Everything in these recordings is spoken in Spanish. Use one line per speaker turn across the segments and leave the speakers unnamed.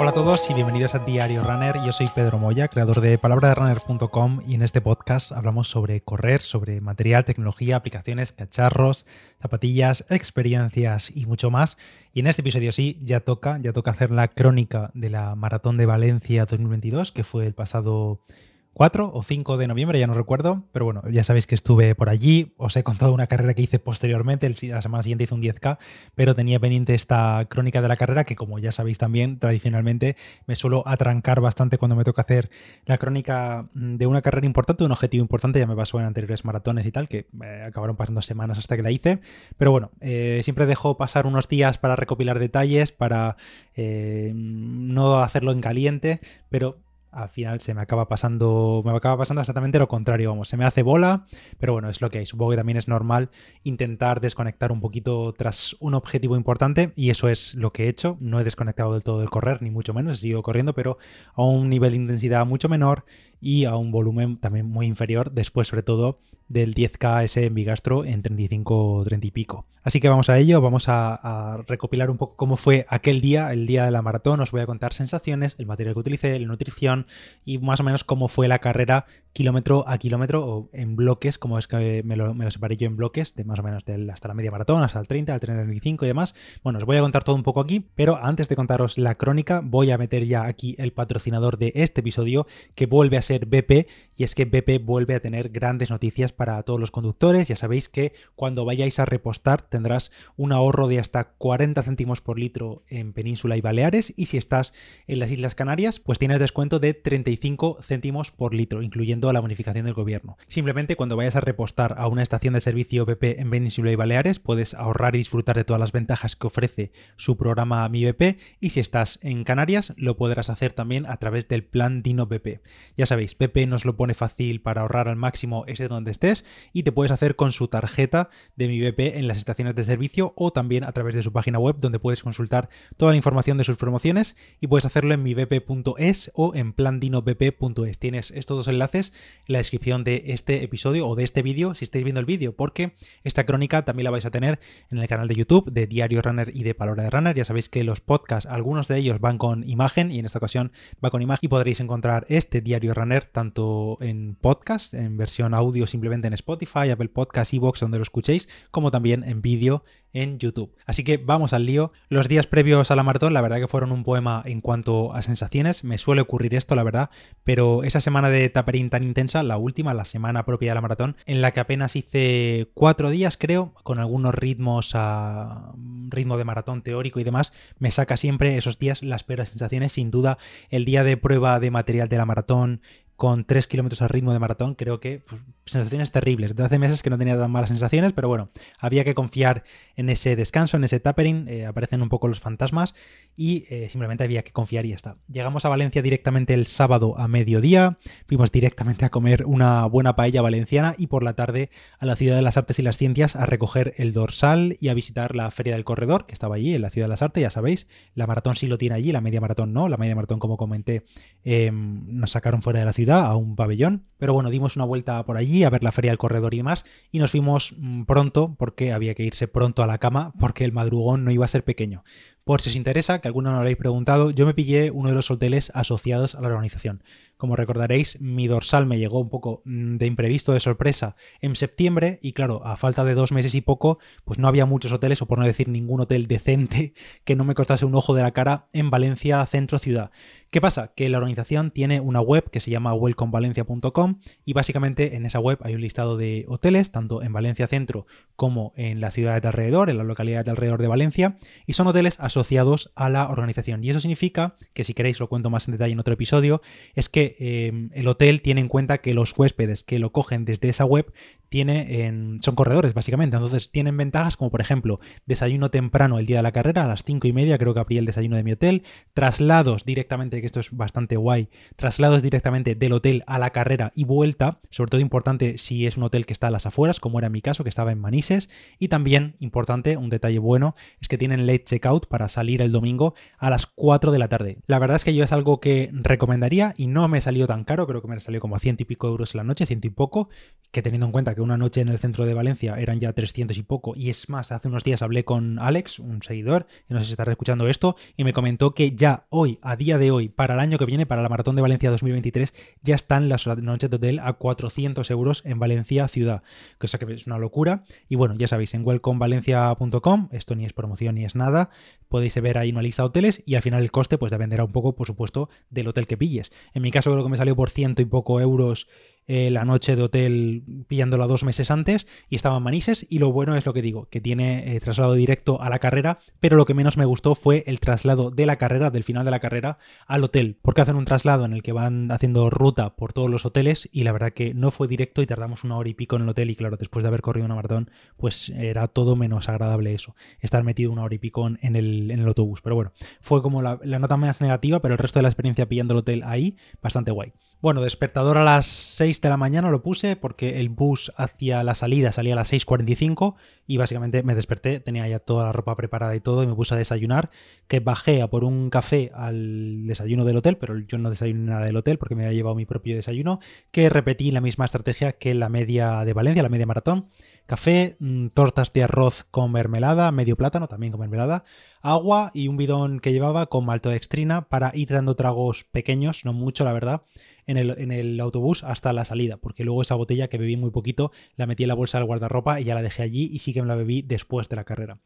Hola a todos y bienvenidos a Diario Runner. Yo soy Pedro Moya, creador de palabraderunner.com y en este podcast hablamos sobre correr, sobre material, tecnología, aplicaciones, cacharros, zapatillas, experiencias y mucho más. Y en este episodio sí, ya toca, ya toca hacer la crónica de la Maratón de Valencia 2022, que fue el pasado 4 o 5 de noviembre, ya no recuerdo, pero bueno, ya sabéis que estuve por allí, os he contado una carrera que hice posteriormente, la semana siguiente hice un 10K, pero tenía pendiente esta crónica de la carrera que como ya sabéis también, tradicionalmente me suelo atrancar bastante cuando me toca hacer la crónica de una carrera importante, un objetivo importante, ya me pasó en anteriores maratones y tal, que eh, acabaron pasando semanas hasta que la hice, pero bueno, eh, siempre dejo pasar unos días para recopilar detalles, para eh, no hacerlo en caliente, pero al final se me acaba pasando, me acaba pasando exactamente lo contrario, vamos, se me hace bola, pero bueno, es lo que hay. Supongo que también es normal intentar desconectar un poquito tras un objetivo importante y eso es lo que he hecho. No he desconectado del todo del correr, ni mucho menos, he corriendo, pero a un nivel de intensidad mucho menor y a un volumen también muy inferior, después sobre todo del 10K ese en Bigastro en 35 30 y pico. Así que vamos a ello, vamos a, recopilar un poco cómo fue aquel día, el día de la maratón, os voy a contar sensaciones, el material que utilicé, la nutrición y más o menos cómo fue la carrera kilómetro a kilómetro o en bloques, como es que me lo, separé yo en bloques, de más o menos hasta la media maratón, hasta el 30, el 35 y demás. Bueno, os voy a contar todo un poco aquí, pero antes de contaros la crónica, voy a meter ya aquí el patrocinador de este episodio que vuelve a ser BP y es que BP vuelve a tener grandes noticias para todos los conductores. Ya sabéis que cuando vayáis a repostar tendrás un ahorro de hasta 40 céntimos por litro en Península y Baleares y si estás en las Islas Canarias pues tienes descuento de 35 céntimos por litro, incluyendo la bonificación del gobierno. Simplemente cuando vayas a repostar a una estación de servicio BP en Península y Baleares, puedes ahorrar y disfrutar de todas las ventajas que ofrece su programa Mi BP y si estás en Canarias, lo podrás hacer también a través del plan Dino BP. Ya sabéis, BP nos lo pone fácil para ahorrar al máximo ese donde estés y te puedes hacer con su tarjeta de Mi BP en las estaciones de servicio o también a través de su página web donde puedes consultar toda la información de sus promociones y puedes hacerlo en mibp.es o en plandinobp.es. Tienes estos dos enlaces en la descripción de este episodio o de este vídeo si estáis viendo el vídeo, porque esta crónica también la vais a tener en el canal de YouTube de Diario Runner y de Palabra de Runner. Ya sabéis que los podcasts, algunos de ellos van con imagen y en esta ocasión va con imagen y podréis encontrar este Diario Runner tanto en podcast, en versión audio simplemente en Spotify, Apple Podcast, Evox, donde lo escuchéis, como también en vídeo en YouTube. Así que vamos al lío. Los días previos a la maratón, la verdad que fueron un poema en cuanto a sensaciones. Me suele ocurrir esto, la verdad, pero esa semana de taperín tan intensa, la última, la semana propia de la maratón, en la que apenas hice cuatro días, creo, con algunos ritmos a ritmo de maratón teórico y demás, me saca siempre esos días las peores sensaciones. Sin duda, el día de prueba de material de la maratón, con 3 kilómetros al ritmo de maratón, creo que pues, sensaciones terribles. De hace meses que no tenía tan malas sensaciones, pero bueno, había que confiar en ese descanso, en ese tapering, eh, aparecen un poco los fantasmas y eh, simplemente había que confiar y ya está. Llegamos a Valencia directamente el sábado a mediodía, fuimos directamente a comer una buena paella valenciana y por la tarde a la Ciudad de las Artes y las Ciencias a recoger el dorsal y a visitar la Feria del Corredor, que estaba allí en la Ciudad de las Artes, ya sabéis, la maratón sí lo tiene allí, la media maratón no, la media maratón como comenté em, nos sacaron fuera de la ciudad a un pabellón. Pero bueno, dimos una vuelta por allí a ver la feria del corredor y demás. Y nos fuimos mm, pronto, porque había que irse pronto a la cama, porque el madrugón no iba a ser pequeño. Por si os interesa, que alguno no lo habéis preguntado, yo me pillé uno de los hoteles asociados a la organización. Como recordaréis, mi dorsal me llegó un poco mm, de imprevisto, de sorpresa, en septiembre y claro, a falta de dos meses y poco, pues no había muchos hoteles, o por no decir ningún hotel decente, que no me costase un ojo de la cara en Valencia, centro ciudad. ¿Qué pasa? Que la organización tiene una web que se llama welcomevalencia.com y básicamente en esa web hay un listado de hoteles, tanto en Valencia Centro como en la ciudad de alrededor, en la localidad de alrededor de Valencia, y son hoteles asociados a la organización. Y eso significa, que si queréis lo cuento más en detalle en otro episodio, es que eh, el hotel tiene en cuenta que los huéspedes que lo cogen desde esa web tiene son corredores, básicamente. Entonces tienen ventajas como, por ejemplo, desayuno temprano el día de la carrera, a las cinco y media, creo que abrí el desayuno de mi hotel, traslados directamente, que esto es bastante guay, traslados directamente del hotel a la carrera y vuelta, sobre todo importante si es un hotel que está a las afueras, como era mi caso, que estaba en Manises, y también importante, un detalle bueno, es que tienen late checkout para salir el domingo a las 4 de la tarde. La verdad es que yo es algo que recomendaría y no me salió tan caro, creo que me salió como a ciento y pico euros en la noche, ciento y poco, que teniendo en cuenta que una noche en el centro de Valencia eran ya 300 y poco. Y es más, hace unos días hablé con Alex, un seguidor, que no sé si estará escuchando esto, y me comentó que ya hoy, a día de hoy, para el año que viene, para la Maratón de Valencia 2023, ya están las noches de hotel a 400 euros en Valencia ciudad, cosa que es una locura. Y bueno, ya sabéis, en welcomevalencia.com, esto ni es promoción ni es nada, podéis ver ahí una lista de hoteles y al final el coste pues dependerá un poco, por supuesto, del hotel que pilles. En mi caso creo que me salió por ciento y poco euros eh, la noche de hotel pillándola dos meses antes y estaba en Manises. Y lo bueno es lo que digo, que tiene eh, traslado directo a la carrera, pero lo que menos me gustó fue el traslado de la carrera, del final de la carrera, al hotel, porque hacen un traslado en el que van haciendo ruta por todos los hoteles y la verdad que no fue directo y tardamos una hora y pico en el hotel. Y claro, después de haber corrido una maratón, pues era todo menos agradable eso, estar metido una hora y pico en el, en el autobús, pero bueno, fue como la, la nota más negativa, pero el resto de la experiencia pillando el hotel ahí, bastante guay. Bueno, despertador a las 6 de la mañana lo puse porque el bus hacia la salida salía a las 6.45 y básicamente me desperté, tenía ya toda la ropa preparada y todo y me puse a desayunar, que bajé a por un café al desayuno del hotel, pero yo no desayuné nada del hotel porque me había llevado mi propio desayuno, que repetí la misma estrategia que la media de Valencia, la media maratón, café, mm, tortas de arroz con mermelada, medio plátano también con mermelada, agua y un bidón que llevaba con maltodextrina para ir dando tragos pequeños, no mucho la verdad, en el, autobús hasta la salida, porque luego esa botella que bebí muy poquito la metí en la bolsa del guardarropa y ya la dejé allí y sí que me la bebí después de la carrera.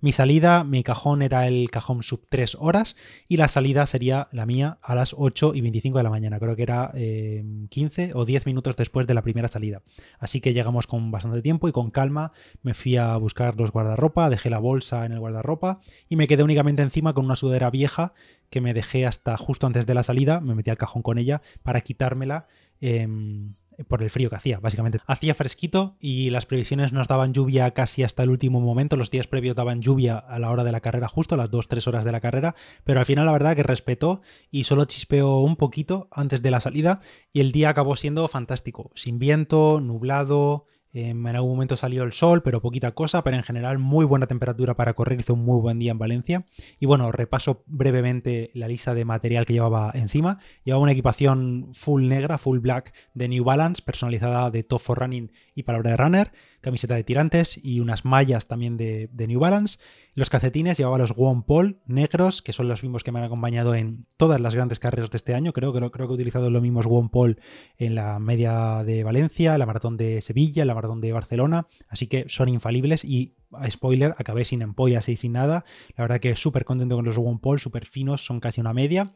Mi salida, mi cajón era el cajón sub 3 horas y la salida sería la mía a las 8 y 25 de la mañana, creo que era 15 eh, o 10 minutos después de la primera salida. Así que llegamos con bastante tiempo y con calma me fui a buscar los guardarropa, dejé la bolsa en el guardarropa y me quedé únicamente encima con una sudadera vieja que me dejé hasta justo antes de la salida, me metí al cajón con ella para quitármela. Em, por el frío que hacía, básicamente. Hacía fresquito y las previsiones nos daban lluvia casi hasta el último momento. Los días previos daban lluvia a la hora de la carrera, justo a las 2-3 horas de la carrera, pero al final la verdad que respetó y solo chispeó un poquito antes de la salida y el día acabó siendo fantástico, sin viento, nublado, en algún momento salió el sol, pero poquita cosa, pero en general muy buena temperatura para correr, hizo un muy buen día en Valencia. Y bueno, repaso brevemente la lista de material que llevaba encima. Llevaba una equipación full negra, full black de New Balance, personalizada de Top for Running y palabra de Runner camiseta de tirantes y unas mallas también de, New Balance. Los calcetines llevaba los One Paul negros, que son los mismos que me han acompañado en todas las grandes carreras de este año. Creo, creo, creo que he utilizado los mismos One Paul en la media de Valencia, la maratón de Sevilla, la maratón de Barcelona. Así que son infalibles y spoiler, acabé sin empollas y sin nada. La verdad que súper contento con los One Paul, súper finos, son casi una media.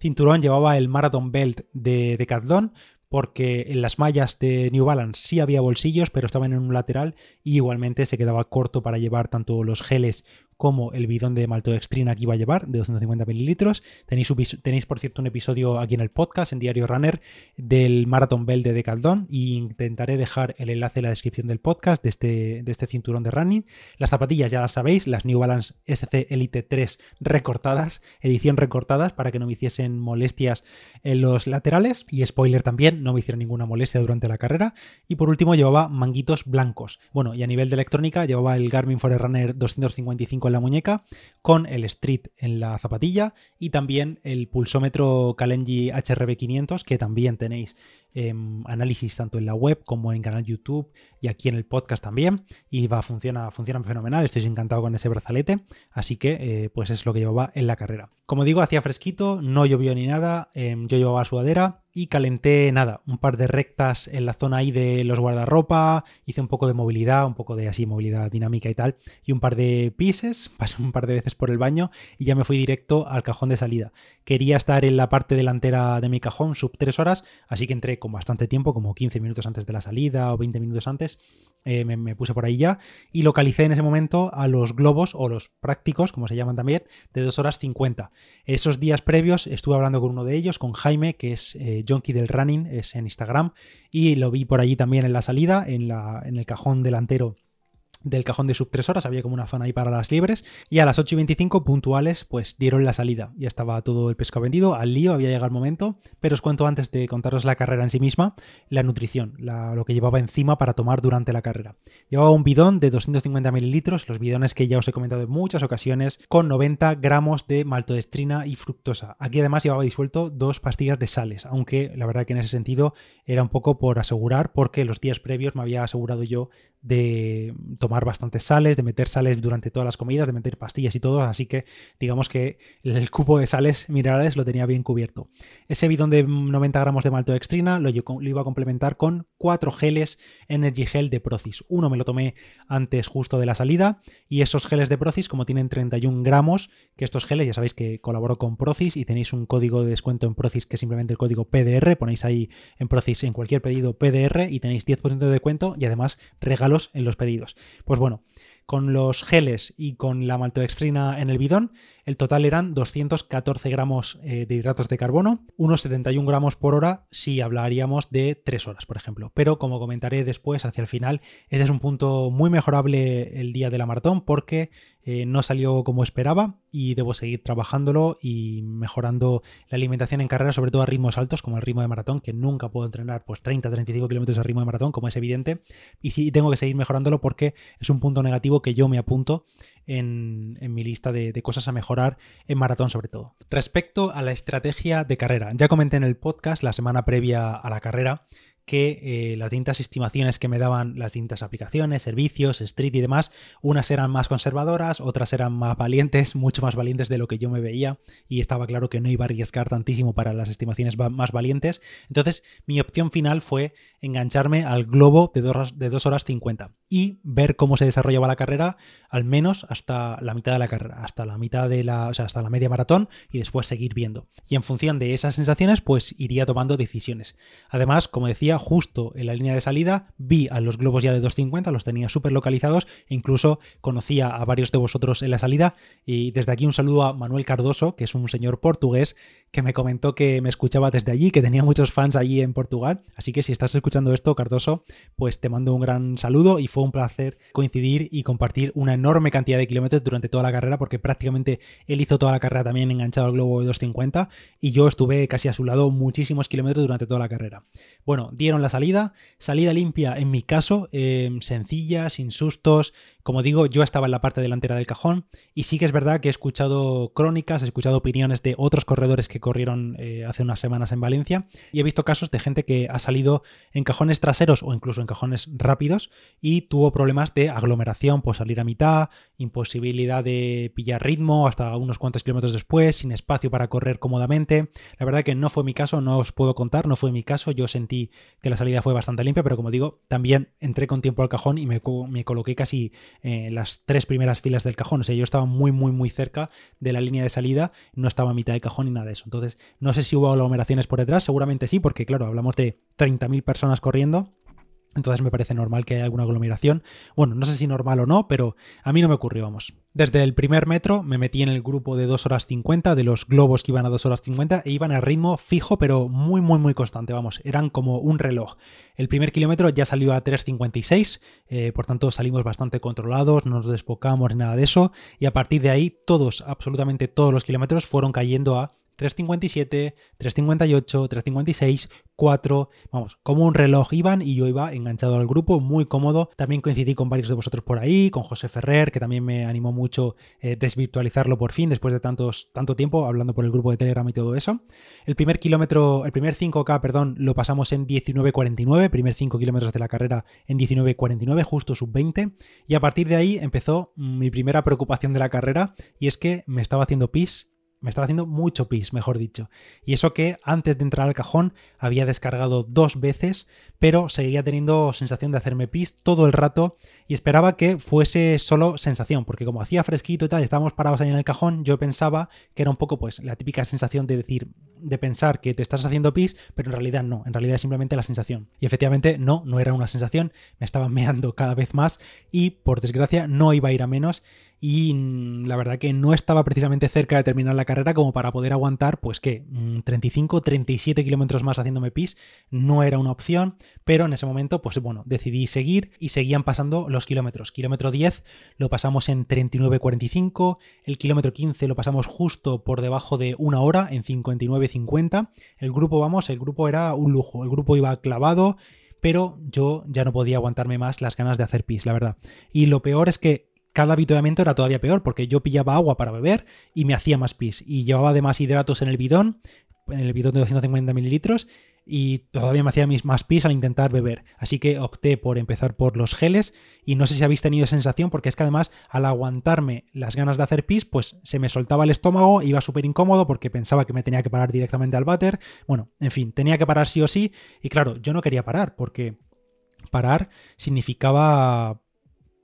Cinturón llevaba el Marathon Belt de Decathlon, porque en las mallas de New Balance sí había bolsillos, pero estaban en un lateral y igualmente se quedaba corto para llevar tanto los geles como el bidón de maltodextrina que iba a llevar, de 250 mililitros. Tenéis, por cierto, un episodio aquí en el podcast, en Diario Runner, del Marathon Bell de Decaldón, y intentaré dejar el enlace en la descripción del podcast de este, de este cinturón de running. Las zapatillas ya las sabéis, las New Balance SC Elite 3 recortadas, edición recortadas, para que no me hiciesen molestias en los laterales. Y spoiler también, no me hicieron ninguna molestia durante la carrera. Y por último, llevaba manguitos blancos. Bueno, y a nivel de electrónica, llevaba el Garmin Forerunner 255 en la muñeca, con el Street en la zapatilla y también el pulsómetro Kalenji HRB500 que también tenéis Em, análisis tanto en la web como en canal YouTube y aquí en el podcast también. Y va, funciona, funciona fenomenal. Estoy encantado con ese brazalete. Así que, eh, pues es lo que llevaba en la carrera. Como digo, hacía fresquito, no llovió ni nada. Em, yo llevaba sudadera y calenté nada, un par de rectas en la zona ahí de los guardarropa, hice un poco de movilidad, un poco de así movilidad dinámica y tal, y un par de pises, pasé un par de veces por el baño y ya me fui directo al cajón de salida. Quería estar en la parte delantera de mi cajón sub 3 horas, así que entré con bastante tiempo, como 15 minutos antes de la salida o 20 minutos antes, eh, me, puse por ahí ya y localicé en ese momento a los globos o los prácticos, como se llaman también, de 2 horas 50. Esos días previos estuve hablando con uno de ellos, con Jaime, que es eh, del Running, es en Instagram, y lo vi por allí también en la salida, en, la, en el cajón delantero del cajón de sub 3 horas, había como una zona ahí para las liebres, y a las 8 y 25 puntuales pues dieron la salida, ya estaba todo el pescado vendido, al lío había llegado el momento, pero os cuento antes de contaros la carrera en sí misma, la nutrición, lo que llevaba encima para tomar durante la carrera. Llevaba un bidón de 250 mililitros, los bidones que ya os he comentado en muchas ocasiones, con 90 gramos de maltodextrina y fructosa. Aquí además llevaba disuelto dos pastillas de sales, aunque la verdad que en ese sentido era un poco por asegurar, porque los días previos me había asegurado yo de tomar bastantes sales, de meter sales durante todas las comidas, de meter pastillas y todo, así que digamos que el cupo de sales minerales lo tenía bien cubierto. Ese bidón de 90 gramos de maltodextrina lo, lo iba a complementar con cuatro geles Energy Gel de Procis. Uno me lo tomé antes justo de la salida y esos geles de Procis, como tienen 31 gramos, que estos geles ya sabéis que colaboro con Procis y tenéis un código de descuento en Procis que es simplemente el código PDR, ponéis ahí en Procis en cualquier pedido PDR y tenéis 10% de descuento y además regalos en los pedidos. Pues bueno, con los geles y con la maltodextrina en el bidón, el total eran 214 gramos eh, de hidratos de carbono, unos 71 gramos por hora si hablaríamos de 3 horas, por ejemplo. Pero como comentaré después, hacia el final, este es un punto muy mejorable el día de la maratón porque eh, no salió como esperaba y debo seguir trabajándolo y mejorando la alimentación en carrera, sobre todo a ritmos altos como el ritmo de maratón, que nunca puedo entrenar pues 30-35 kilómetros a ritmo de maratón, como es evidente, y sí tengo que seguir mejorándolo porque es un punto negativo que yo me apunto en, mi lista de, cosas a mejorar en maratón sobre todo. Respecto a la estrategia de carrera, ya comenté en el podcast la semana previa a la carrera que eh, las distintas estimaciones que me daban las distintas aplicaciones, servicios, Street y demás, unas eran más conservadoras, otras eran más valientes, mucho más valientes de lo que yo me veía y estaba claro que no iba a arriesgar tantísimo para las estimaciones más valientes. Entonces mi opción final fue engancharme al globo de 2 de dos horas 50 y ver cómo se desarrollaba la carrera, al menos hasta la mitad de la carrera, hasta la mitad de la, o sea, hasta la media maratón y después seguir viendo. Y en función de esas sensaciones, pues iría tomando decisiones. Además, como decía, justo en la línea de salida vi a los globos ya de 250, los tenía súper localizados, incluso conocía a varios de vosotros en la salida y desde aquí un saludo a Manuel Cardoso, que es un señor portugués que me comentó que me escuchaba desde allí, que tenía muchos fans allí en Portugal. Así que si estás escuchando esto, Cardoso, pues te mando un gran saludo y fue un placer coincidir y compartir una enorme cantidad de kilómetros durante toda la carrera, porque prácticamente él hizo toda la carrera también enganchado al globo de 250 y yo estuve casi a su lado muchísimos kilómetros durante toda la carrera. Bueno, la salida, salida limpia en mi caso, em, sencilla, sin sustos, como digo, yo estaba en la parte delantera del cajón y sí que es verdad que he escuchado crónicas, he escuchado opiniones de otros corredores que corrieron eh, hace unas semanas en Valencia y he visto casos de gente que ha salido en cajones traseros o incluso en cajones rápidos y tuvo problemas de aglomeración por salir a mitad, imposibilidad de pillar ritmo hasta unos cuantos kilómetros después, sin espacio para correr cómodamente. La verdad que no fue mi caso, no os puedo contar, no fue mi caso, yo sentí que la salida fue bastante limpia, pero como digo, también entré con tiempo al cajón y me coloqué casi eh, las tres primeras filas del cajón. O sea, yo estaba muy, muy, muy cerca de la línea de salida, no estaba a mitad de cajón ni nada de eso. Entonces, no sé si hubo aglomeraciones por detrás, seguramente sí, porque claro, hablamos de 30.000 personas corriendo entonces me parece normal que haya alguna aglomeración. Bueno, no sé si normal o no, pero a mí no me ocurrió, vamos. Desde el primer metro me metí en el grupo de 2 horas 50, de los globos que iban a 2 horas 50, e iban a ritmo fijo, pero muy, muy, muy constante, vamos. Eran como un reloj. El primer kilómetro ya salió a 3.56, eh, por tanto salimos bastante controlados, no nos despocamos ni nada de eso, y a partir de ahí todos, absolutamente todos los kilómetros fueron cayendo a 357, 358, 356, 4, vamos, como un reloj iban y yo iba enganchado al grupo, muy cómodo. También coincidí con varios de vosotros por ahí, con José Ferrer, que también me animó mucho eh, desvirtualizarlo por fin, después de tantos, tanto tiempo hablando por el grupo de Telegram y todo eso. El primer kilómetro, el primer 5K, perdón, lo pasamos en 19.49, primer 5 kilómetros de la carrera en 19.49, justo sub 20. Y a partir de ahí empezó mi primera preocupación de la carrera y es que me estaba haciendo pis me estaba haciendo mucho pis, mejor dicho. Y eso que antes de entrar al cajón había descargado dos veces, pero seguía teniendo sensación de hacerme pis todo el rato y esperaba que fuese solo sensación, porque como hacía fresquito y tal, estábamos parados ahí en el cajón, yo pensaba que era un poco pues la típica sensación de decir, de pensar que te estás haciendo pis, pero en realidad no, en realidad es simplemente la sensación. Y efectivamente no, no era una sensación, me estaba meando cada vez más y por desgracia no iba a ir a menos y mm, la verdad que no estaba precisamente cerca de terminar la carrera como para poder aguantar, pues que 35, 37 kilómetros más haciéndome pis no era una opción, pero en ese momento, pues bueno, decidí seguir y seguían pasando los kilómetros. Kilómetro 10 lo pasamos en 39.45, el kilómetro 15 lo pasamos justo por debajo de una hora en 59.50. El grupo, vamos, el grupo era un lujo, el grupo iba clavado pero yo ya no podía aguantarme más las ganas de hacer pis, la verdad. Y lo peor es que cada avituallamiento era todavía peor, porque yo pillaba agua para beber y me hacía más pis. Y llevaba además hidratos en el bidón, en el bidón de 250 mililitros, y todavía me hacía más pis al intentar beber. Así que opté por empezar por los geles y no sé si habéis tenido sensación porque es que además al aguantarme las ganas de hacer pis pues se me soltaba el estómago, iba súper incómodo porque pensaba que me tenía que parar directamente al váter. Bueno, en fin, tenía que parar sí o sí y claro, yo no quería parar porque parar significaba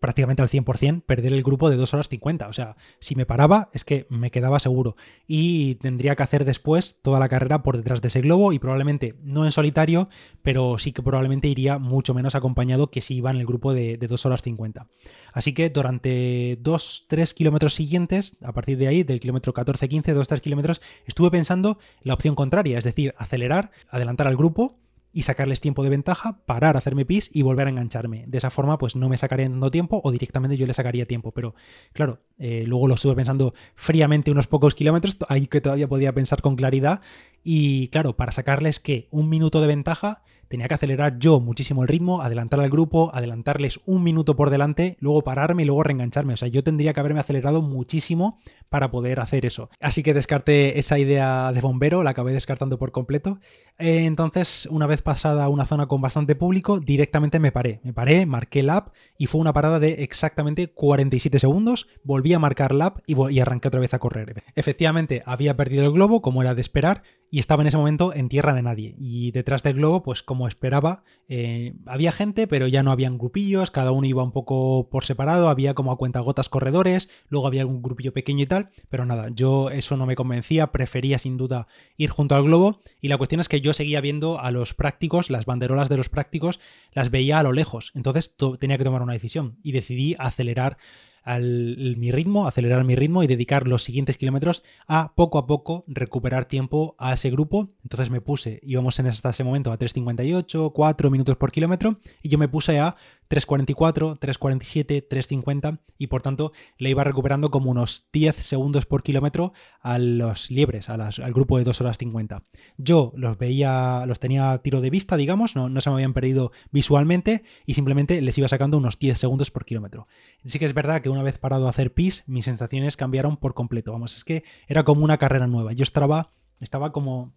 prácticamente al 100% perder el grupo de 2 horas 50. O sea, si me paraba es que me quedaba seguro. Y tendría que hacer después toda la carrera por detrás de ese globo y probablemente no en solitario, pero sí que probablemente iría mucho menos acompañado que si iba en el grupo de, de 2 horas 50. Así que durante 2-3 kilómetros siguientes, a partir de ahí, del kilómetro 14-15, 2-3 kilómetros, estuve pensando la opción contraria, es decir, acelerar, adelantar al grupo y sacarles tiempo de ventaja, parar, hacerme pis y volver a engancharme. De esa forma, pues no me sacarían dando tiempo o directamente yo le sacaría tiempo. Pero claro, eh, luego lo estuve pensando fríamente unos pocos kilómetros, ahí que todavía podía pensar con claridad. Y claro, para sacarles que un minuto de ventaja tenía que acelerar yo muchísimo el ritmo, adelantar al grupo, adelantarles un minuto por delante, luego pararme y luego reengancharme. O sea, yo tendría que haberme acelerado muchísimo para poder hacer eso. Así que descarté esa idea de bombero, la acabé descartando por completo. Eh, entonces, una vez pasada una zona con bastante público, directamente me paré. Me paré, marqué lap y fue una parada de exactamente 47 segundos. Volví a marcar lap y, y arranqué otra vez a correr. Efectivamente, había perdido el globo, como era de esperar, y estaba en ese momento en tierra de nadie. Y detrás del globo, pues como esperaba, eh, había gente, pero ya no habían grupillos, cada uno iba un poco por separado, había como a cuentagotas corredores, luego había algún grupillo pequeño y tal, pero nada, yo eso no me convencía, prefería sin duda ir junto al globo. Y la cuestión es que yo seguía viendo a los prácticos, las banderolas de los prácticos, las veía a lo lejos. Entonces tenía que tomar una decisión y decidí acelerar al, mi ritmo, acelerar mi ritmo y dedicar los siguientes kilómetros a poco a poco recuperar tiempo a ese grupo. Entonces me puse, íbamos en hasta ese momento a 3.58, 4 minutos por kilómetro y yo me puse a 3.44, 3.47, 3.50 y por tanto le iba recuperando como unos 10 segundos por kilómetro a los liebres, al grupo de 2 horas 50. Yo los veía, los tenía a tiro de vista, digamos, no, no se me habían perdido visualmente y simplemente les iba sacando unos 10 segundos por kilómetro. Sí que es verdad que una vez parado a hacer pis, mis sensaciones cambiaron por completo. Vamos, es que era como una carrera nueva. Yo estaba, estaba como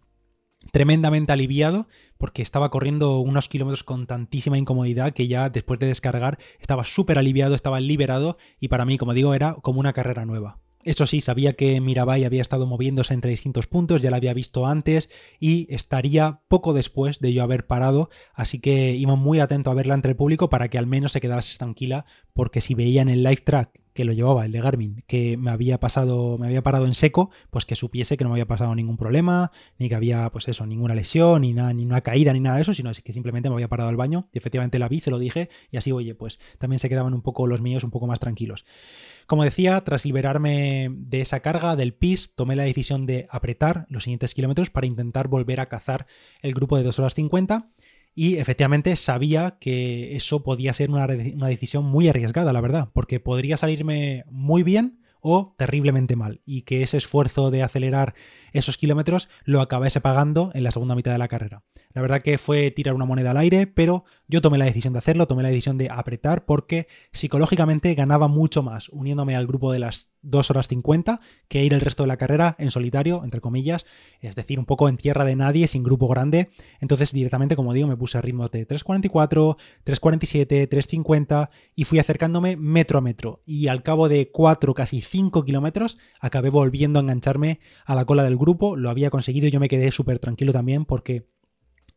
tremendamente aliviado porque estaba corriendo unos kilómetros con tantísima incomodidad que ya después de descargar estaba súper aliviado, estaba liberado y para mí, como digo, era como una carrera nueva. Eso sí, sabía que Mirabai había estado moviéndose entre distintos puntos, ya la había visto antes y estaría poco después de yo haber parado, así que iba muy atento a verla entre el público para que al menos se quedase tranquila, porque si veía en el live track que lo llevaba, el de Garmin, que me había pasado, me había parado en seco, pues que supiese que no me había pasado ningún problema, ni que había, pues eso, ninguna lesión, ni nada, ni una caída, ni nada de eso, sino que simplemente me había parado al baño. Y efectivamente la vi, se lo dije, y así, oye, pues también se quedaban un poco los míos un poco más tranquilos. Como decía, tras liberarme de esa carga del PIS, tomé la decisión de apretar los siguientes kilómetros para intentar volver a cazar el grupo de 2 horas 50 y efectivamente sabía que eso podía ser una, decisión muy arriesgada, la verdad, porque podría salirme muy bien o terriblemente mal y que ese esfuerzo de acelerar esos kilómetros lo acabase pagando en la segunda mitad de la carrera. La verdad que fue tirar una moneda al aire, pero yo tomé la decisión de hacerlo, tomé la decisión de apretar porque psicológicamente ganaba mucho más uniéndome al grupo de las 2 horas 50 que ir el resto de la carrera en solitario, entre comillas, es decir, un poco en tierra de nadie, sin grupo grande. Entonces directamente, como digo, me puse a ritmo de 3.44, 3.47, 3.50 y fui acercándome metro a metro. Y al cabo de 4, casi 5 kilómetros, acabé volviendo a engancharme a la cola del grupo, lo había conseguido y yo me quedé súper tranquilo también porque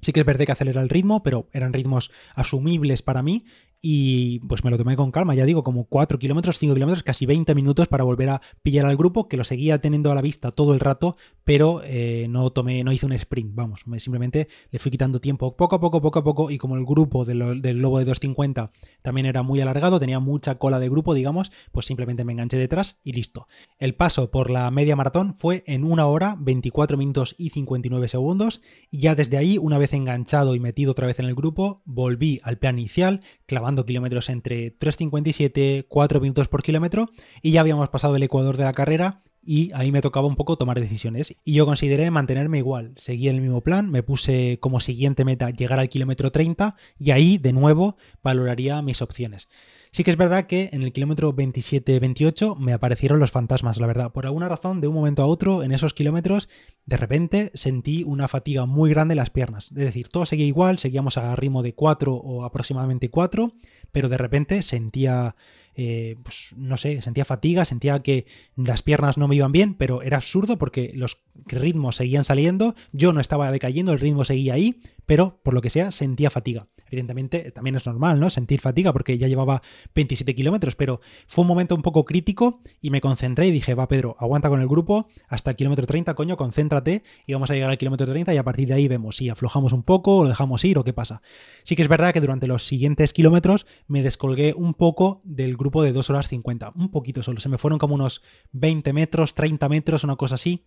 Sí que es verdad que acelera el ritmo, pero eran ritmos asumibles para mí y pues me lo tomé con calma, ya digo, como 4 kilómetros, 5 kilómetros, casi 20 minutos para volver a pillar al grupo, que lo seguía teniendo a la vista todo el rato, pero eh, no tomé, no hice un sprint, vamos, simplemente le fui quitando tiempo poco a poco, poco a poco, y como el grupo del globo de 250 también era muy alargado, tenía mucha cola de grupo, digamos, pues simplemente me enganché detrás y listo. El paso por la media maratón fue en una hora, 24 minutos y 59 segundos, y ya desde ahí, una vez enganchado y metido otra vez en el grupo, volví al plan inicial, clavando kilómetros entre 3.57, 4 minutos por kilómetro y ya habíamos pasado el ecuador de la carrera y ahí me tocaba un poco tomar decisiones. Y yo consideré mantenerme igual, seguí el mismo plan, me puse como siguiente meta llegar al kilómetro 30 y ahí de nuevo valoraría mis opciones. Sí que es verdad que en el kilómetro 27-28 me aparecieron los fantasmas, la verdad. Por alguna razón, de un momento a otro, en esos kilómetros, de repente sentí una fatiga muy grande en las piernas. Es decir, todo seguía igual, seguíamos a ritmo de 4 o aproximadamente 4, pero de repente sentía, eh, pues no sé, sentía fatiga, sentía que las piernas no me iban bien, pero era absurdo porque los ritmos seguían saliendo, yo no estaba decayendo, el ritmo seguía ahí, pero por lo que sea sentía fatiga. Evidentemente, también es normal, ¿no? Sentir fatiga porque ya llevaba 27 kilómetros, pero fue un momento un poco crítico y me concentré y dije, va Pedro, aguanta con el grupo hasta el kilómetro 30, coño, concéntrate y vamos a llegar al kilómetro 30 y a partir de ahí vemos si aflojamos un poco o lo dejamos ir o qué pasa. Sí que es verdad que durante los siguientes kilómetros me descolgué un poco del grupo de 2 horas 50, un poquito solo, se me fueron como unos 20 metros, 30 metros, una cosa así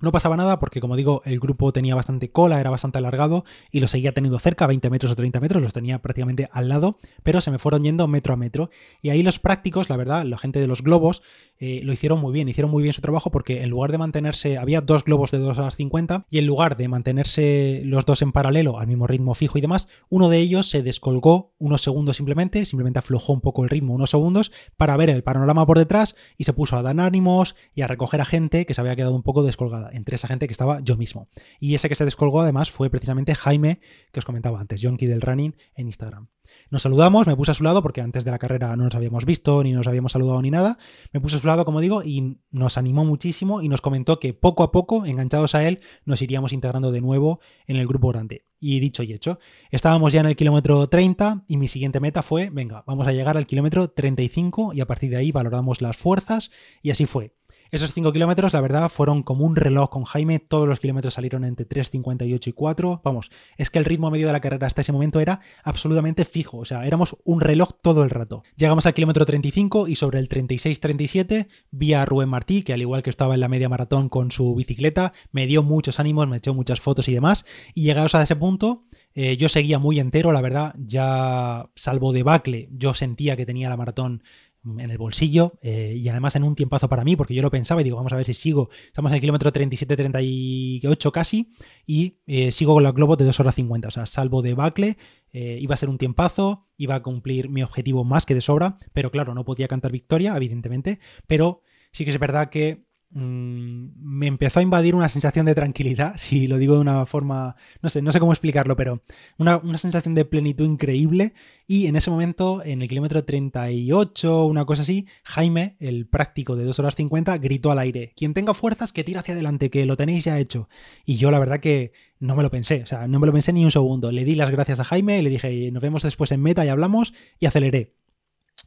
no pasaba nada porque, como digo, el grupo tenía bastante cola, era bastante alargado y lo seguía teniendo cerca, 20 metros o 30 metros, los tenía prácticamente al lado, pero se me fueron yendo metro a metro. Y ahí los prácticos, la verdad, la gente de los globos, eh, lo hicieron muy bien, hicieron muy bien su trabajo porque en lugar de mantenerse, había dos globos de 2 horas 50 y en lugar de mantenerse los dos en paralelo al mismo ritmo fijo y demás, uno de ellos se descolgó unos segundos simplemente, simplemente aflojó un poco el ritmo unos segundos para ver el panorama por detrás y se puso a dar ánimos y a recoger a gente que se había quedado un poco descolgada entre esa gente que estaba yo mismo. Y ese que se descolgó además fue precisamente Jaime, que os comentaba antes, Jonky del Running en Instagram. Nos saludamos, me puse a su lado porque antes de la carrera no nos habíamos visto, ni nos habíamos saludado ni nada. Me puse a su lado, como digo, y nos animó muchísimo y nos comentó que poco a poco, enganchados a él, nos iríamos integrando de nuevo en el grupo grande. Y dicho y hecho, estábamos ya en el kilómetro 30 y mi siguiente meta fue, venga, vamos a llegar al kilómetro 35 y a partir de ahí valoramos las fuerzas y así fue. Esos 5 kilómetros, la verdad, fueron como un reloj con Jaime. Todos los kilómetros salieron entre 3.58 y 4. Vamos, es que el ritmo medio de la carrera hasta ese momento era absolutamente fijo. O sea, éramos un reloj todo el rato. Llegamos al kilómetro 35 y sobre el 36-37 vi a Rubén Martí, que al igual que estaba en la media maratón con su bicicleta, me dio muchos ánimos, me echó muchas fotos y demás. Y llegados a ese punto, eh, yo seguía muy entero, la verdad, ya salvo de Bacle, yo sentía que tenía la maratón en el bolsillo eh, y además en un tiempazo para mí, porque yo lo pensaba y digo, vamos a ver si sigo. Estamos en el kilómetro 37-38 casi y eh, sigo con los globos de 2 horas 50. O sea, salvo de Bacle, eh, iba a ser un tiempazo, iba a cumplir mi objetivo más que de sobra, pero claro, no podía cantar victoria, evidentemente, pero sí que es verdad que Mm, me empezó a invadir una sensación de tranquilidad, si lo digo de una forma, no sé, no sé cómo explicarlo, pero una, sensación de plenitud increíble. Y en ese momento, en el kilómetro 38, una cosa así, Jaime, el práctico de 2 horas 50, gritó al aire, quien tenga fuerzas que tira hacia adelante, que lo tenéis ya hecho. Y yo la verdad que no me lo pensé, o sea, no me lo pensé ni un segundo. Le di las gracias a Jaime, le dije, nos vemos después en meta y hablamos, y aceleré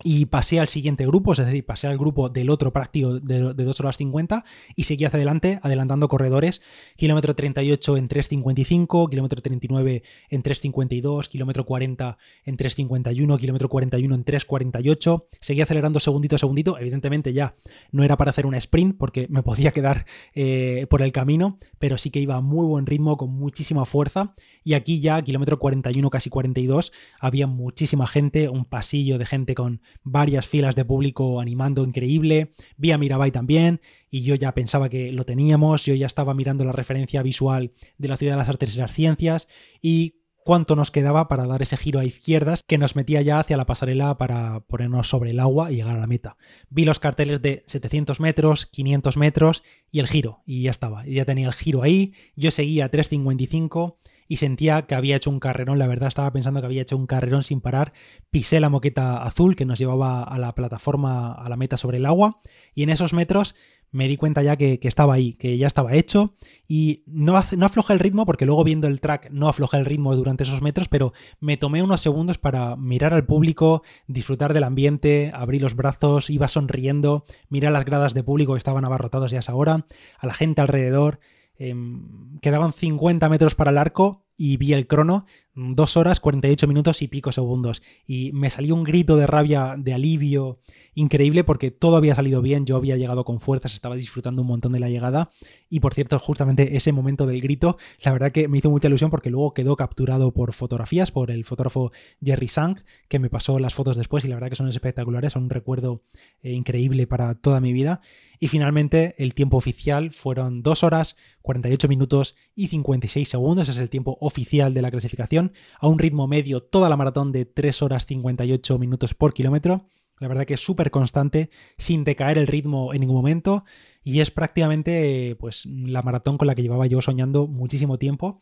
y pasé al siguiente grupo, es decir, pasé al grupo del otro práctico de, 2 horas 50 y seguí hacia adelante, adelantando corredores, kilómetro 38 en 3.55, kilómetro 39 en 3.52, kilómetro 40 en 3.51, kilómetro 41 en 3.48, seguí acelerando segundito a segundito, evidentemente ya no era para hacer un sprint porque me podía quedar eh, por el camino, pero sí que iba a muy buen ritmo, con muchísima fuerza, y aquí ya, kilómetro 41, casi 42, había muchísima gente, un pasillo de gente con varias filas de público animando increíble. Vi a Mirabai también y yo ya pensaba que lo teníamos, yo ya estaba mirando la referencia visual de la ciudad de las artes y las ciencias y cuánto nos quedaba para dar ese giro a izquierdas que nos metía ya hacia la pasarela para ponernos sobre el agua y llegar a la meta. Vi los carteles de 700 metros, 500 metros y el giro y ya estaba, ya tenía el giro ahí, yo seguía a 355 y sentía que había hecho un carrerón, la verdad estaba pensando que había hecho un carrerón sin parar, pisé la moqueta azul que nos llevaba a la plataforma, a la meta sobre el agua, y en esos metros me di cuenta ya que, estaba ahí, que ya estaba hecho y no, no aflojé el ritmo porque luego viendo el track no aflojé el ritmo durante esos metros, pero me tomé unos segundos para mirar al público, disfrutar del ambiente, abrí los brazos, iba sonriendo, miré las gradas de público que estaban abarrotadas ya a esa hora, a la gente alrededor. Em, quedaban 50 metros para el arco y vi el crono, 2 horas 48 minutos y pico segundos. Y me salió un grito de rabia, de alivio increíble porque todo había salido bien, yo había llegado con fuerzas, estaba disfrutando un montón de la llegada. Y por cierto, justamente ese momento del grito, la verdad que me hizo mucha ilusión porque luego quedó capturado por fotografías, por el fotógrafo Jerry Sang, que me pasó las fotos después y la verdad que son espectaculares, son un recuerdo eh, increíble para toda mi vida. Y finalmente el tiempo oficial fueron 2 horas, 48 minutos y 56 segundos, es el tiempo oficial de la clasificación, a un ritmo medio toda la maratón de 3 horas 58 minutos por kilómetro. La verdad que es súper constante, sin decaer el ritmo en ningún momento. Y es prácticamente pues, la maratón con la que llevaba yo soñando muchísimo tiempo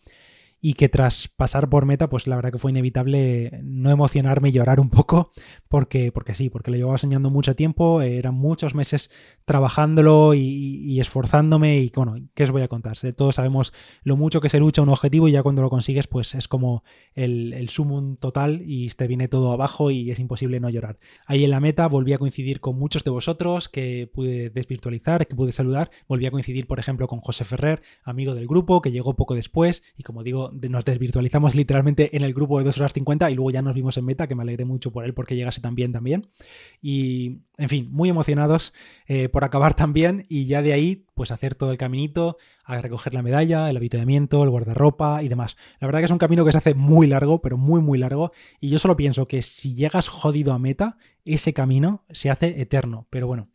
y que tras pasar por meta, pues la verdad que fue inevitable no emocionarme y llorar un poco, porque, porque sí, porque lo llevaba soñando mucho tiempo, eran muchos meses trabajándolo y, esforzándome y bueno, ¿qué os voy a contar? Todos sabemos lo mucho que se lucha un objetivo y ya cuando lo consigues, pues es como el, el sumum total y te viene todo abajo y es imposible no llorar. Ahí en la meta volví a coincidir con muchos de vosotros que pude desvirtualizar, que pude saludar, volví a coincidir, por ejemplo, con José Ferrer, amigo del grupo, que llegó poco después y como digo, nos desvirtualizamos literalmente en el grupo de 2 horas 50 y luego ya nos vimos en meta, que me alegré mucho por él porque llegase tan bien también. Y, en fin, muy emocionados eh, por acabar también y ya de ahí, pues hacer todo el caminito, a recoger la medalla, el habituamiento, el guardarropa y demás. La verdad que es un camino que se hace muy largo, pero muy, muy largo. Y yo solo pienso que si llegas jodido a meta, ese camino se hace eterno. Pero bueno,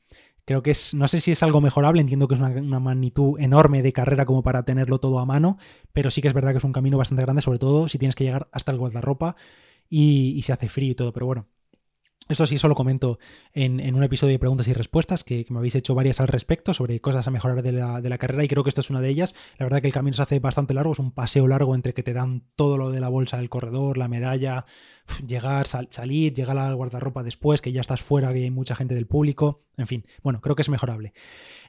Creo que es, no sé si es algo mejorable, entiendo que es una, magnitud enorme de carrera como para tenerlo todo a mano, pero sí que es verdad que es un camino bastante grande, sobre todo si tienes que llegar hasta el guardarropa y, y se hace frío y todo, pero bueno, eso sí, solo comento en, un episodio de preguntas y respuestas, que, me habéis hecho varias al respecto sobre cosas a mejorar de la, carrera y creo que esta es una de ellas. La verdad que el camino se hace bastante largo, es un paseo largo entre que te dan todo lo de la bolsa del corredor, la medalla, llegar, salir, llegar al guardarropa después, que ya estás fuera, que hay mucha gente del público, en fin, bueno, creo que es mejorable.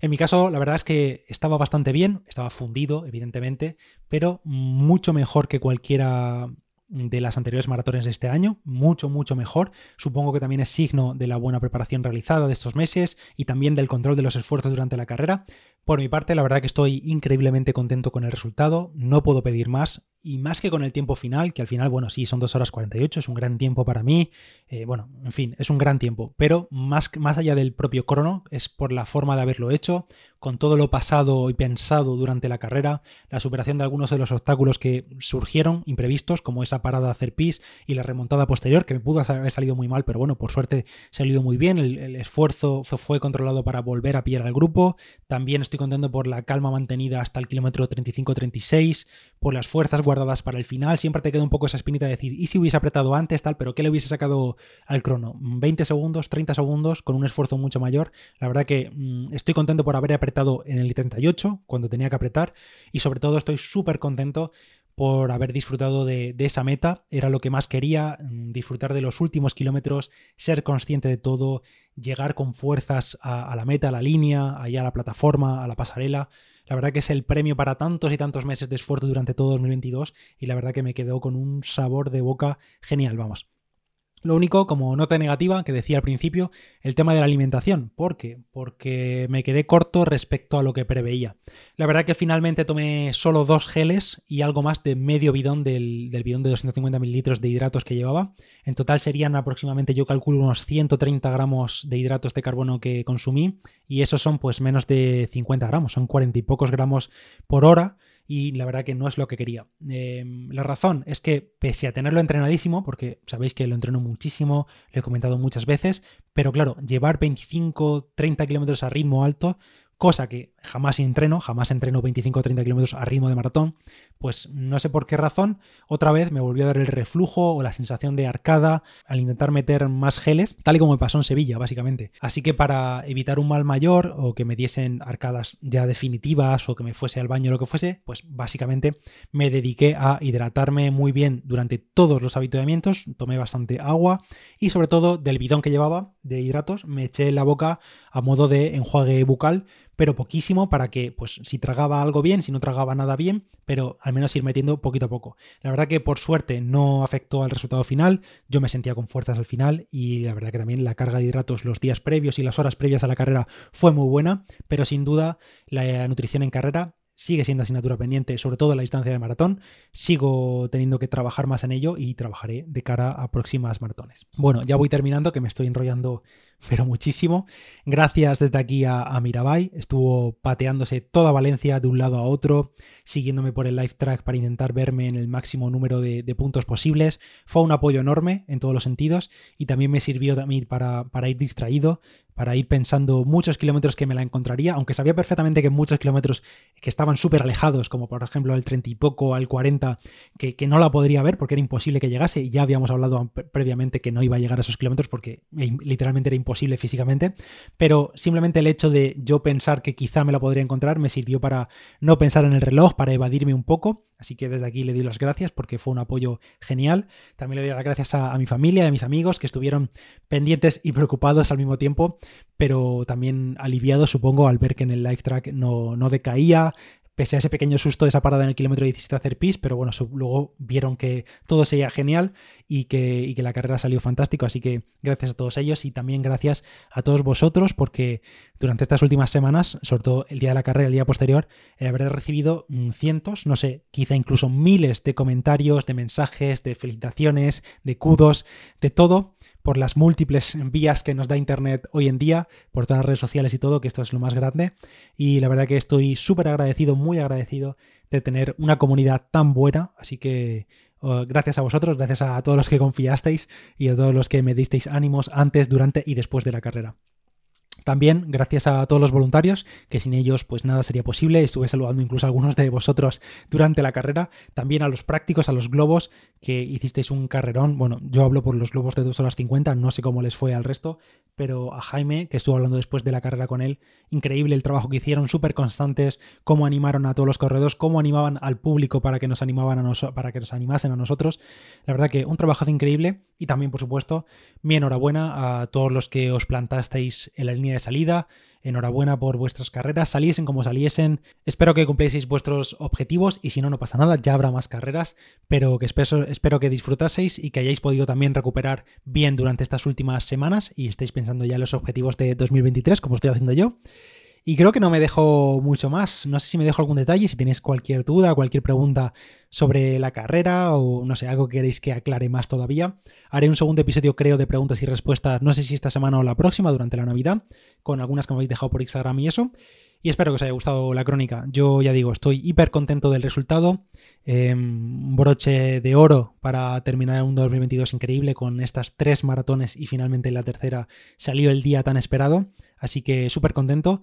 En mi caso, la verdad es que estaba bastante bien, estaba fundido, evidentemente, pero mucho mejor que cualquiera de las anteriores maratones de este año, mucho, mucho mejor. Supongo que también es signo de la buena preparación realizada de estos meses y también del control de los esfuerzos durante la carrera. Por mi parte, la verdad que estoy increíblemente contento con el resultado, no puedo pedir más y más que con el tiempo final, que al final, bueno, sí, son 2 horas 48, es un gran tiempo para mí, eh, bueno, en fin, es un gran tiempo, pero más, más allá del propio crono, es por la forma de haberlo hecho, con todo lo pasado y pensado durante la carrera, la superación de algunos de los obstáculos que surgieron imprevistos, como esa parada a hacer pis y la remontada posterior, que me pudo haber salido muy mal, pero bueno, por suerte salido muy bien, el, esfuerzo fue, controlado para volver a pillar al grupo, también estoy contento por la calma mantenida hasta el kilómetro 35-36, por las fuerzas guardadas para el final. Siempre te queda un poco esa espinita de decir, ¿y si hubiese apretado antes tal? Pero ¿qué le hubiese sacado al crono? 20 segundos, 30 segundos, con un esfuerzo mucho mayor. La verdad que mm, estoy contento por haber apretado en el 38, cuando tenía que apretar. Y sobre todo estoy súper contento por haber disfrutado de, esa meta. Era lo que más quería, mm, disfrutar de los últimos kilómetros, ser consciente de todo, llegar con fuerzas a, a la meta, a la línea, allá a la plataforma, a la pasarela. La verdad que es el premio para tantos y tantos meses de esfuerzo durante todo 2022 y la verdad que me quedó con un sabor de boca genial, vamos. Lo único, como nota negativa, que decía al principio, el tema de la alimentación. ¿Por qué? Porque me quedé corto respecto a lo que preveía. La verdad que finalmente tomé solo dos geles y algo más de medio bidón del, bidón de 250 mililitros de hidratos que llevaba. En total serían aproximadamente, yo calculo, unos 130 gramos de hidratos de carbono que consumí. Y esos son pues menos de 50 gramos, son 40 y pocos gramos por hora y la verdad que no es lo que quería. Em, la razón es que pese a tenerlo entrenadísimo, porque sabéis que lo entreno muchísimo, lo he comentado muchas veces, pero claro, llevar 25-30 kilómetros a ritmo alto cosa que jamás entreno, jamás entreno 25 o 30 kilómetros a ritmo de maratón, pues no sé por qué razón, otra vez me volvió a dar el reflujo o la sensación de arcada al intentar meter más geles, tal y como me pasó en Sevilla, básicamente. Así que para evitar un mal mayor o que me diesen arcadas ya definitivas o que me fuese al baño o lo que fuese, pues básicamente me dediqué a hidratarme muy bien durante todos los habituamientos, tomé bastante agua y sobre todo del bidón que llevaba de hidratos me eché en la boca a modo de enjuague bucal pero poquísimo para que, pues, si tragaba algo bien, si no tragaba nada bien, pero al menos ir metiendo poquito a poco. La verdad que por suerte no afectó al resultado final, yo me sentía con fuerzas al final y la verdad que también la carga de hidratos los días previos y las horas previas a la carrera fue muy buena, pero sin duda la nutrición en carrera sigue siendo asignatura pendiente, sobre todo en la distancia de maratón. Sigo teniendo que trabajar más en ello y trabajaré de cara a próximas maratones. Bueno, ya voy terminando, que me estoy enrollando pero muchísimo. Gracias desde aquí a, Mirabai. Estuvo pateándose toda Valencia de un lado a otro, siguiéndome por el live track para intentar verme en el máximo número de, de puntos posibles. Fue un apoyo enorme en todos los sentidos y también me sirvió también para, para ir distraído, para ir pensando muchos kilómetros que me la encontraría, aunque sabía perfectamente que muchos kilómetros que estaban súper alejados, como por ejemplo el 30 y poco, al 40, que, que, no la podría ver porque era imposible que llegase y ya habíamos hablado previamente que no iba a llegar a esos kilómetros porque literalmente era imposible posible físicamente, pero simplemente el hecho de yo pensar que quizá me la podría encontrar me sirvió para no pensar en el reloj, para evadirme un poco. Así que desde aquí le doy las gracias porque fue un apoyo genial. También le doy las gracias a, mi familia, a mis amigos que estuvieron pendientes y preocupados al mismo tiempo, pero también aliviados, supongo, al ver que en el live track no, no decaía, pese a ese pequeño susto de esa parada en el kilómetro 17 a hacer pis, pero bueno, luego vieron que todo sería genial y que, y que, la carrera salió fantástico, así que gracias a todos ellos y también gracias a todos vosotros porque durante estas últimas semanas, sobre todo el día de la carrera, el día posterior, eh, habré recibido mm, cientos, no sé, quizá incluso miles de comentarios, de mensajes, de felicitaciones, de kudos, de todo por las múltiples vías que nos da Internet hoy en día, por todas las redes sociales y todo, que esto es lo más grande. Y la verdad que estoy súper agradecido, muy agradecido de tener una comunidad tan buena. Así que oh, gracias a vosotros, gracias a todos los que confiasteis y a todos los que me disteis ánimos antes, durante y después de la carrera. También gracias a todos los voluntarios, que sin ellos pues nada sería posible. Estuve saludando incluso a algunos de vosotros durante la carrera. También a los prácticos, a los globos, que hicisteis un carrerón. Bueno, yo hablo por los globos de 2 horas 50, no sé cómo les fue al resto, pero a Jaime, que estuvo hablando después de la carrera con él, increíble el trabajo que hicieron, súper constantes, cómo animaron a todos los corredores, cómo animaban al público para que nos animaban a nosotros, para que nos animasen a nosotros. La verdad que un trabajo increíble y también, por supuesto, mi enhorabuena a todos los que os plantasteis en la línea de salida. Enhorabuena por vuestras carreras, saliesen como saliesen. Espero que cumplieseis vuestros objetivos y si no, no pasa nada, ya habrá más carreras, pero que espero, espero que disfrutaseis y que hayáis podido también recuperar bien durante estas últimas semanas y estéis pensando ya en los objetivos de 2023, como estoy haciendo yo. Y creo que no me dejo mucho más. No sé si me dejo algún detalle, si tenéis cualquier duda, cualquier pregunta sobre la carrera o no sé, algo que queréis que aclare más todavía. Haré un segundo episodio, creo, de preguntas y respuestas, no sé si esta semana o la próxima, durante la Navidad, con algunas que me habéis dejado por Instagram y eso. Y espero que os haya gustado la crónica. Yo ya digo, estoy hiper contento del resultado. Un broche de oro para terminar un 2022 increíble con estas tres maratones y finalmente la tercera salió el día tan esperado. Así que súper contento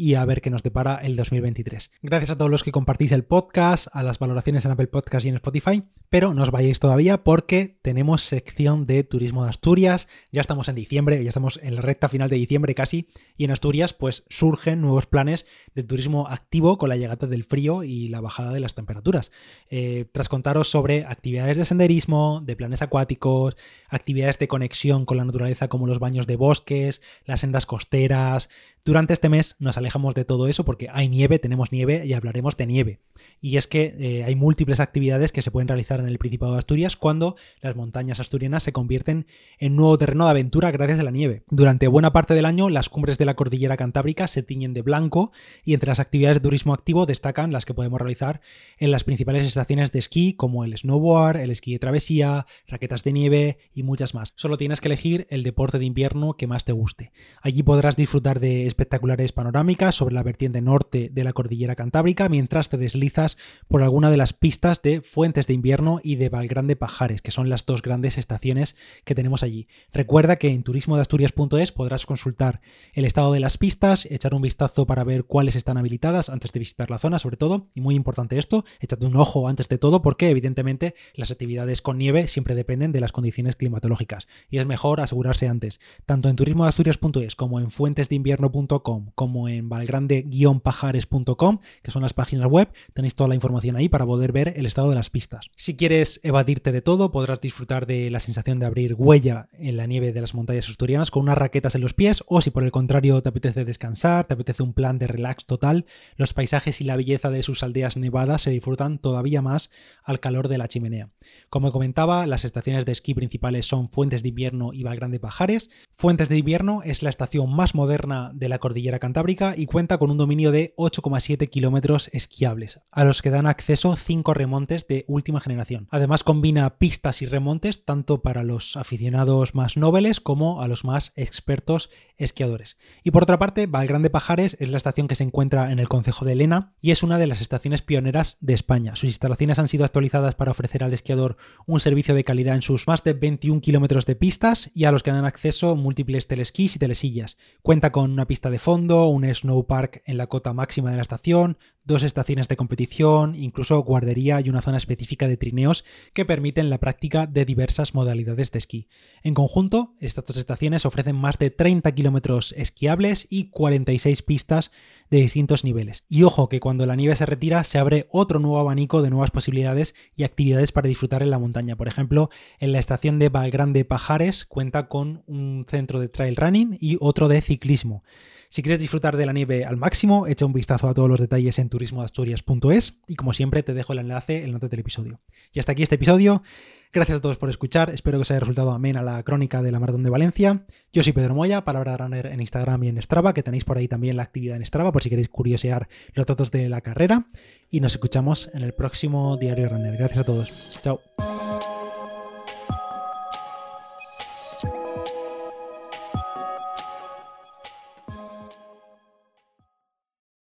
y a ver qué nos depara el 2023. Gracias a todos los que compartís el podcast, a las valoraciones en Apple Podcast y en Spotify, pero no os vayáis todavía porque tenemos sección de turismo de Asturias, ya estamos en diciembre, ya estamos en la recta final de diciembre casi, y en Asturias pues surgen nuevos planes de turismo activo con la llegada del frío y la bajada de las temperaturas. Eh, tras contaros sobre actividades de senderismo, de planes acuáticos, actividades de conexión con la naturaleza como los baños de bosques, las sendas costeras, durante este mes nos alejamos de todo eso porque hay nieve, tenemos nieve y hablaremos de nieve. Y es que eh, hay múltiples actividades que se pueden realizar en el Principado de Asturias cuando las montañas asturianas se convierten en nuevo terreno de aventura gracias a la nieve. Durante buena parte del año las cumbres de la cordillera cantábrica se tiñen de blanco y entre las actividades de turismo activo destacan las que podemos realizar en las principales estaciones de esquí como el snowboard, el esquí de travesía, raquetas de nieve y muchas más. Solo tienes que elegir el deporte de invierno que más te guste. Allí podrás disfrutar de espectaculares panorámicas sobre la vertiente norte de la cordillera cantábrica mientras te deslizas por alguna de las pistas de Fuentes de Invierno y de Valgrande Pajares, que son las dos grandes estaciones que tenemos allí. Recuerda que en turismodeasturias.es podrás consultar el estado de las pistas, echar un vistazo para ver cuáles están habilitadas antes de visitar la zona, sobre todo, y muy importante esto, échate un ojo antes de todo porque evidentemente las actividades con nieve siempre dependen de las condiciones climatológicas y es mejor asegurarse antes, tanto en turismodeasturias.es como en fuentesdeinvierno.es como en valgrande-pajares.com, que son las páginas web, tenéis toda la información ahí para poder ver el estado de las pistas. Si quieres evadirte de todo, podrás disfrutar de la sensación de abrir huella en la nieve de las montañas asturianas con unas raquetas en los pies, o si por el contrario te apetece descansar, te apetece un plan de relax total, los paisajes y la belleza de sus aldeas nevadas se disfrutan todavía más al calor de la chimenea. Como comentaba, las estaciones de esquí principales son Fuentes de Invierno y Valgrande Pajares. Fuentes de Invierno es la estación más moderna de la cordillera cantábrica y cuenta con un dominio de 8,7 kilómetros esquiables, a los que dan acceso 5 remontes de última generación. Además combina pistas y remontes tanto para los aficionados más nobles como a los más expertos esquiadores. Y por otra parte, Valgrande Pajares es la estación que se encuentra en el concejo de Lena y es una de las estaciones pioneras de España. Sus instalaciones han sido actualizadas para ofrecer al esquiador un servicio de calidad en sus más de 21 kilómetros de pistas y a los que dan acceso múltiples telesquís y telesillas. Cuenta con una pista de fondo, un snow park en la cota máxima de la estación, dos estaciones de competición, incluso guardería y una zona específica de trineos que permiten la práctica de diversas modalidades de esquí. En conjunto, estas dos estaciones ofrecen más de 30 kilómetros esquiables y 46 pistas de distintos niveles. Y ojo que cuando la nieve se retira se abre otro nuevo abanico de nuevas posibilidades y actividades para disfrutar en la montaña. Por ejemplo, en la estación de Valgrande Pajares cuenta con un centro de trail running y otro de ciclismo. Si quieres disfrutar de la nieve al máximo, echa un vistazo a todos los detalles en turismoasturias.es y como siempre te dejo el enlace en el nota del episodio. Y hasta aquí este episodio. Gracias a todos por escuchar. Espero que os haya resultado amena la crónica de la Maratón de Valencia. Yo soy Pedro Moya, Palabra Runner en Instagram y en Strava, que tenéis por ahí también la actividad en Strava por si queréis curiosear los datos de la carrera. Y nos escuchamos en el próximo Diario Runner. Gracias a todos. Chao.